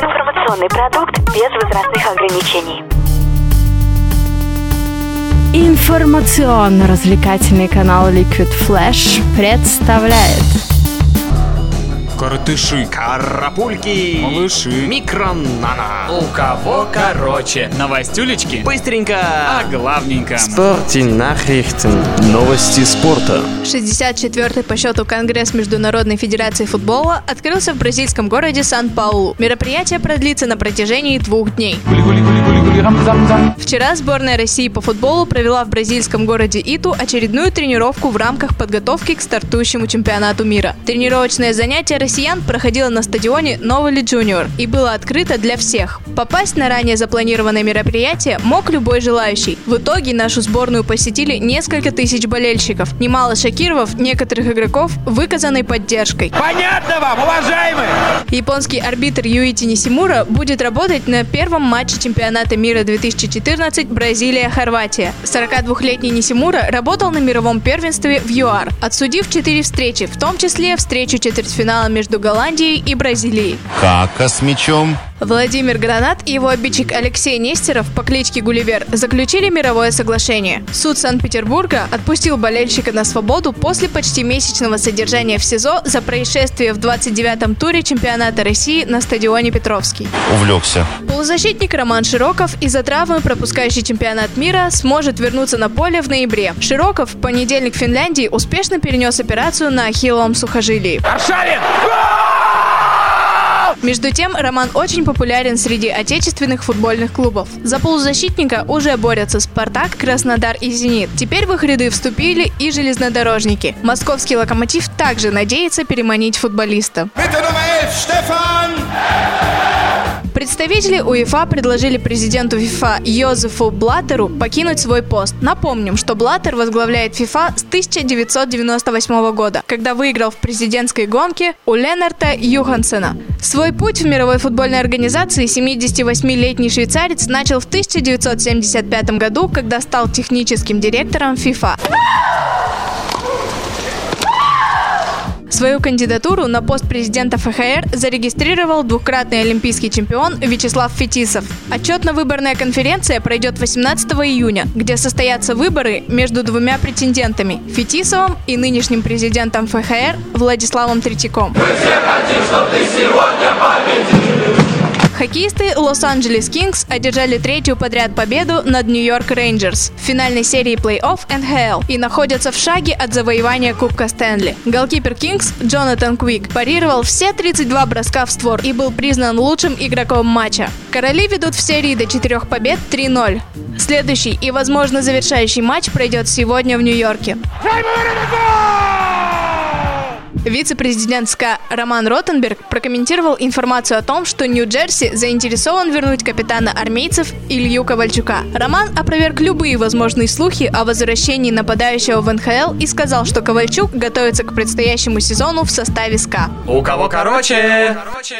Информационный продукт без возрастных ограничений. Информационно-развлекательный канал Liquid Flash представляет Коротыши, Карапульки! малыши, Микронана! у кого короче, новостюлечки, Быстренько! а главненько. Спорте Nachrichten. Новости спорта. 64-й по счету Конгресс Международной Федерации Футбола открылся в бразильском городе Сан-Паулу. Мероприятие продлится на протяжении двух дней. Вчера сборная России по футболу провела в бразильском городе Иту очередную тренировку в рамках подготовки к стартующему чемпионату мира. Тренировочное занятие россиян проходило на стадионе Новоли Джуниор и было открыто для всех. Попасть на ранее запланированное мероприятие мог любой желающий. В итоге нашу сборную посетили несколько тысяч болельщиков, немало шокировав некоторых игроков выказанной поддержкой. Понятно вам, уважаемые! Японский арбитр Юити Нисимура будет работать на первом матче чемпионата мира 2014 Бразилия-Хорватия. 42-летний Нисимура работал на мировом первенстве в ЮАР, отсудив 4 встречи, в том числе встречу четвертьфинала между Голландией и Бразилией. Кака с мячом. Владимир Гранат и его обидчик Алексей Нестеров по кличке Гулливер заключили мировое соглашение. Суд Санкт-Петербурга отпустил болельщика на свободу после почти месячного содержания в СИЗО за происшествие в 29-м туре чемпионата России на стадионе Петровский. Увлекся. Полузащитник Роман Широков из-за травмы, пропускающий чемпионат мира, сможет вернуться на поле в ноябре. Широков в понедельник в Финляндии успешно перенес операцию на ахилловом сухожилии. Аршавин! Между тем, Роман очень популярен среди отечественных футбольных клубов. За полузащитника уже борются «Спартак», «Краснодар» и «Зенит». Теперь в их ряды вступили и железнодорожники. Московский «Локомотив» также надеется переманить футболиста. Представители УЕФА предложили президенту ФИФА Йозефу Блаттеру покинуть свой пост. Напомним, что Блаттер возглавляет ФИФА с 1998 года, когда выиграл в президентской гонке у Ленарта Юхансена. Свой путь в мировой футбольной организации 78-летний швейцарец начал в 1975 году, когда стал техническим директором ФИФА. Свою кандидатуру на пост президента ФХР зарегистрировал двукратный олимпийский чемпион Вячеслав Фетисов. Отчетно-выборная конференция пройдет 18 июня, где состоятся выборы между двумя претендентами – Фетисовым и нынешним президентом ФХР Владиславом Третьяком. Хоккеисты Лос-Анджелес Кингс одержали третью подряд победу над Нью-Йорк Рейнджерс в финальной серии плей-офф НХЛ и находятся в шаге от завоевания Кубка Стэнли. Голкипер Кингс Джонатан Квик парировал все 32 броска в створ и был признан лучшим игроком матча. Короли ведут в серии до четырех побед 3-0. Следующий и, возможно, завершающий матч пройдет сегодня в Нью-Йорке. Вице-президент СКА Роман Ротенберг прокомментировал информацию о том, что Нью-Джерси заинтересован вернуть капитана армейцев Илью Ковальчука. Роман опроверг любые возможные слухи о возвращении нападающего в НХЛ и сказал, что Ковальчук готовится к предстоящему сезону в составе СКА. У кого короче? короче.